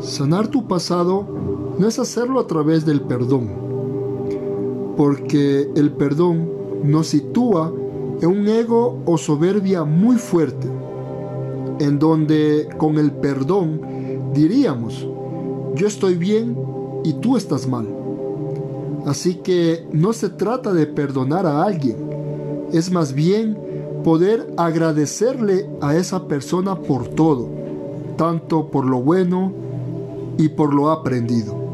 sanar tu pasado no es hacerlo a través del perdón, porque el perdón nos sitúa en un ego o soberbia muy fuerte, en donde con el perdón diríamos, yo estoy bien y tú estás mal. Así que no se trata de perdonar a alguien, es más bien poder agradecerle a esa persona por todo, tanto por lo bueno y por lo aprendido.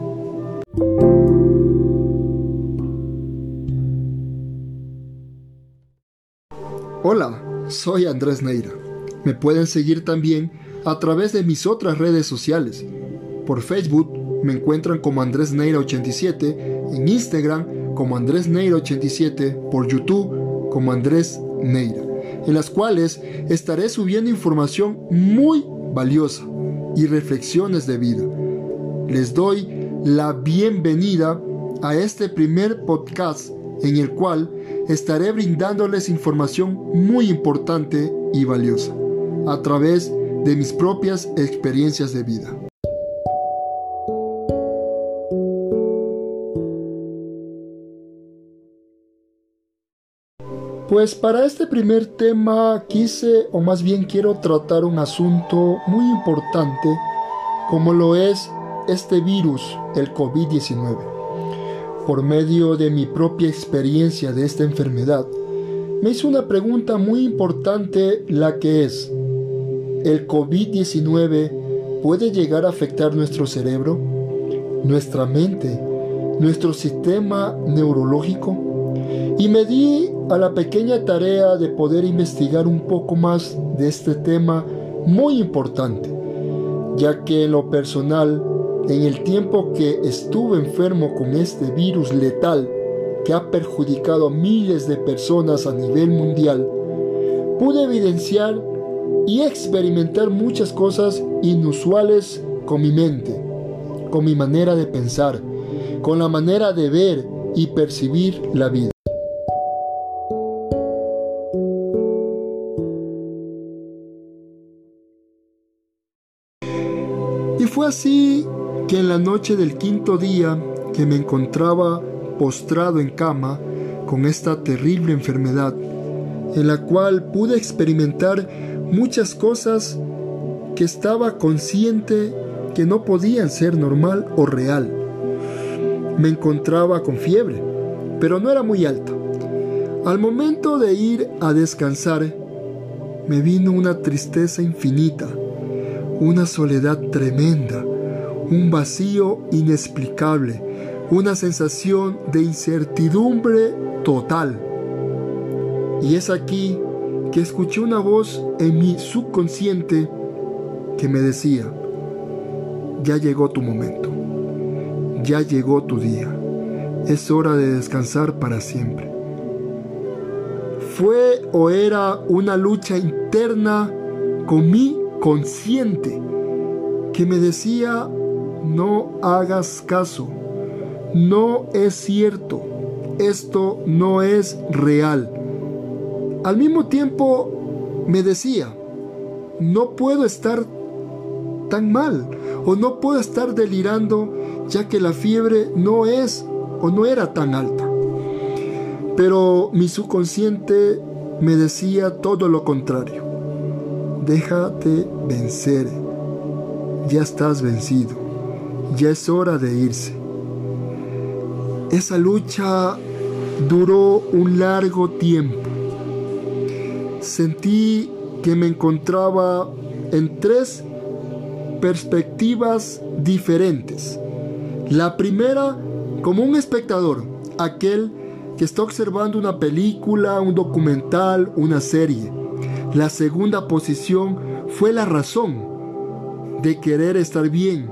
Hola, soy Andrés Neira. Me pueden seguir también a través de mis otras redes sociales. Por Facebook me encuentran como Andrés Neira 87, en Instagram como Andrés Neira 87, por YouTube como Andrés Neira, en las cuales estaré subiendo información muy valiosa y reflexiones de vida. Les doy la bienvenida a este primer podcast en el cual estaré brindándoles información muy importante y valiosa a través de mis propias experiencias de vida. Pues para este primer tema quise, o más bien quiero tratar un asunto muy importante como lo es este virus, el COVID-19. Por medio de mi propia experiencia de esta enfermedad, me hizo una pregunta muy importante la que es, ¿el COVID-19 puede llegar a afectar nuestro cerebro, nuestra mente, nuestro sistema neurológico? Y me di a la pequeña tarea de poder investigar un poco más de este tema muy importante, ya que en lo personal en el tiempo que estuve enfermo con este virus letal que ha perjudicado a miles de personas a nivel mundial, pude evidenciar y experimentar muchas cosas inusuales con mi mente, con mi manera de pensar, con la manera de ver y percibir la vida. Y fue así que en la noche del quinto día que me encontraba postrado en cama con esta terrible enfermedad, en la cual pude experimentar muchas cosas que estaba consciente que no podían ser normal o real. Me encontraba con fiebre, pero no era muy alta. Al momento de ir a descansar, me vino una tristeza infinita, una soledad tremenda, un vacío inexplicable, una sensación de incertidumbre total. Y es aquí que escuché una voz en mi subconsciente que me decía, ya llegó tu momento, ya llegó tu día, es hora de descansar para siempre. Fue o era una lucha interna con mi consciente que me decía no hagas caso. No es cierto. Esto no es real. Al mismo tiempo me decía, no puedo estar tan mal o no puedo estar delirando ya que la fiebre no es o no era tan alta. Pero mi subconsciente me decía todo lo contrario. Déjate vencer. Ya estás vencido ya es hora de irse. Esa lucha duró un largo tiempo. Sentí que me encontraba en tres perspectivas diferentes. La primera como un espectador, aquel que está observando una película, un documental, una serie. La segunda posición fue la razón de querer estar bien,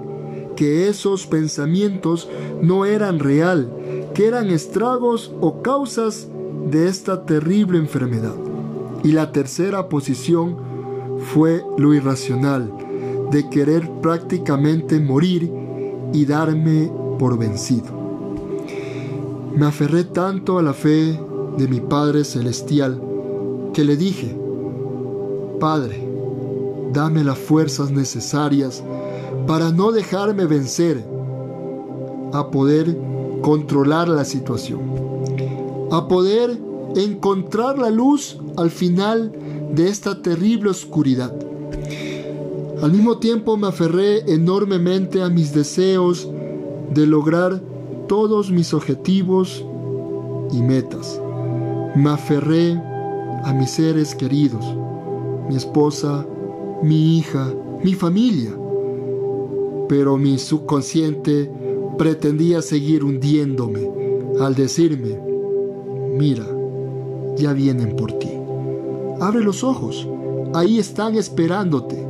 que esos pensamientos no eran real, que eran estragos o causas de esta terrible enfermedad. Y la tercera posición fue lo irracional, de querer prácticamente morir y darme por vencido. Me aferré tanto a la fe de mi Padre Celestial que le dije, Padre, dame las fuerzas necesarias para no dejarme vencer, a poder controlar la situación, a poder encontrar la luz al final de esta terrible oscuridad. Al mismo tiempo me aferré enormemente a mis deseos de lograr todos mis objetivos y metas. Me aferré a mis seres queridos, mi esposa, mi hija, mi familia. Pero mi subconsciente pretendía seguir hundiéndome al decirme, mira, ya vienen por ti. Abre los ojos, ahí están esperándote,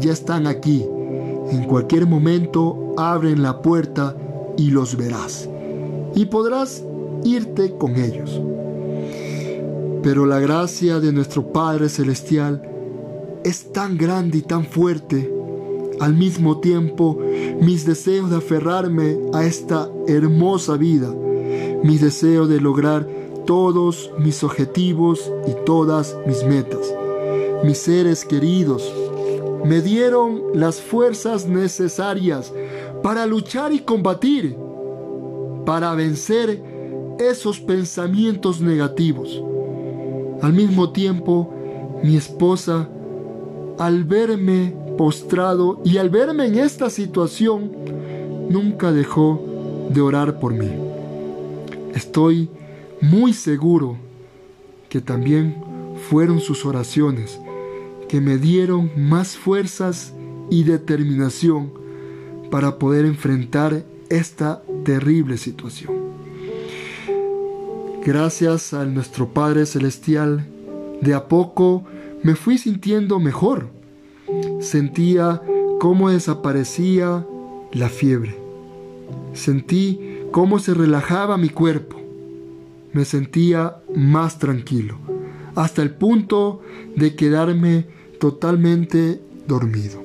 ya están aquí. En cualquier momento abren la puerta y los verás. Y podrás irte con ellos. Pero la gracia de nuestro Padre Celestial es tan grande y tan fuerte. Al mismo tiempo, mis deseos de aferrarme a esta hermosa vida, mis deseos de lograr todos mis objetivos y todas mis metas. Mis seres queridos me dieron las fuerzas necesarias para luchar y combatir, para vencer esos pensamientos negativos. Al mismo tiempo, mi esposa, al verme postrado y al verme en esta situación, nunca dejó de orar por mí. Estoy muy seguro que también fueron sus oraciones que me dieron más fuerzas y determinación para poder enfrentar esta terrible situación. Gracias a nuestro Padre Celestial, de a poco me fui sintiendo mejor. Sentía cómo desaparecía la fiebre. Sentí cómo se relajaba mi cuerpo. Me sentía más tranquilo, hasta el punto de quedarme totalmente dormido.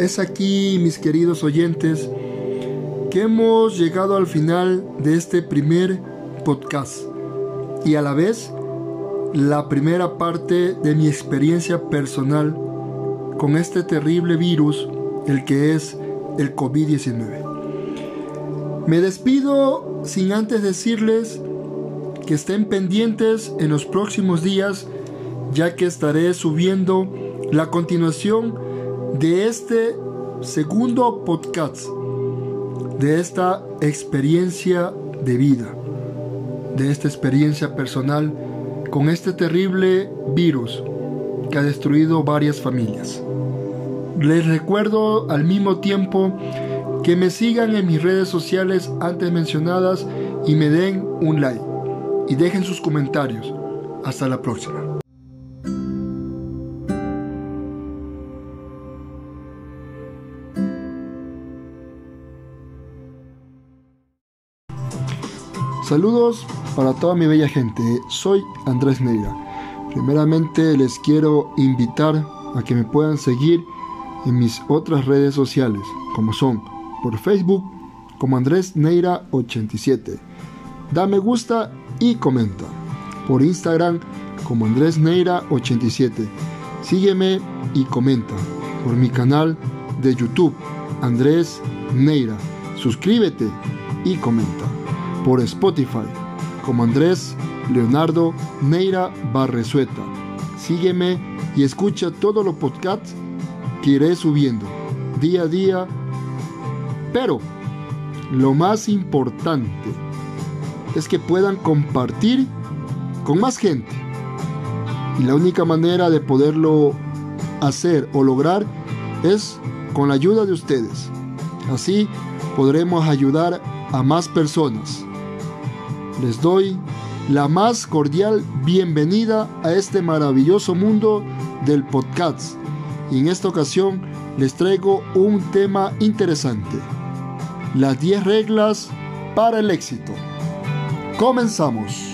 Es aquí, mis queridos oyentes, hemos llegado al final de este primer podcast y a la vez la primera parte de mi experiencia personal con este terrible virus, el que es el COVID-19. Me despido sin antes decirles que estén pendientes en los próximos días, ya que estaré subiendo la continuación de este segundo podcast, de esta experiencia de vida, de esta experiencia personal con este terrible virus que ha destruido varias familias. Les recuerdo al mismo tiempo que me sigan en mis redes sociales antes mencionadas y me den un like y dejen sus comentarios. Hasta la próxima. Saludos para toda mi bella gente, soy Andrés Neira. Primeramente les quiero invitar a que me puedan seguir en mis otras redes sociales, como son por Facebook como Andrés Neira 87. Da me gusta y comenta. Por Instagram como Andrés Neira 87. Sígueme y comenta. Por mi canal de YouTube Andrés Neira. Suscríbete y comenta por Spotify como Andrés Leonardo Neira Barresueta. Sígueme y escucha todos los podcasts que iré subiendo día a día. Pero lo más importante es que puedan compartir con más gente. Y la única manera de poderlo hacer o lograr es con la ayuda de ustedes. Así podremos ayudar a más personas les doy la más cordial bienvenida a este maravilloso mundo del podcast. Y en esta ocasión les traigo un tema interesante. Las 10 reglas para el éxito. Comenzamos.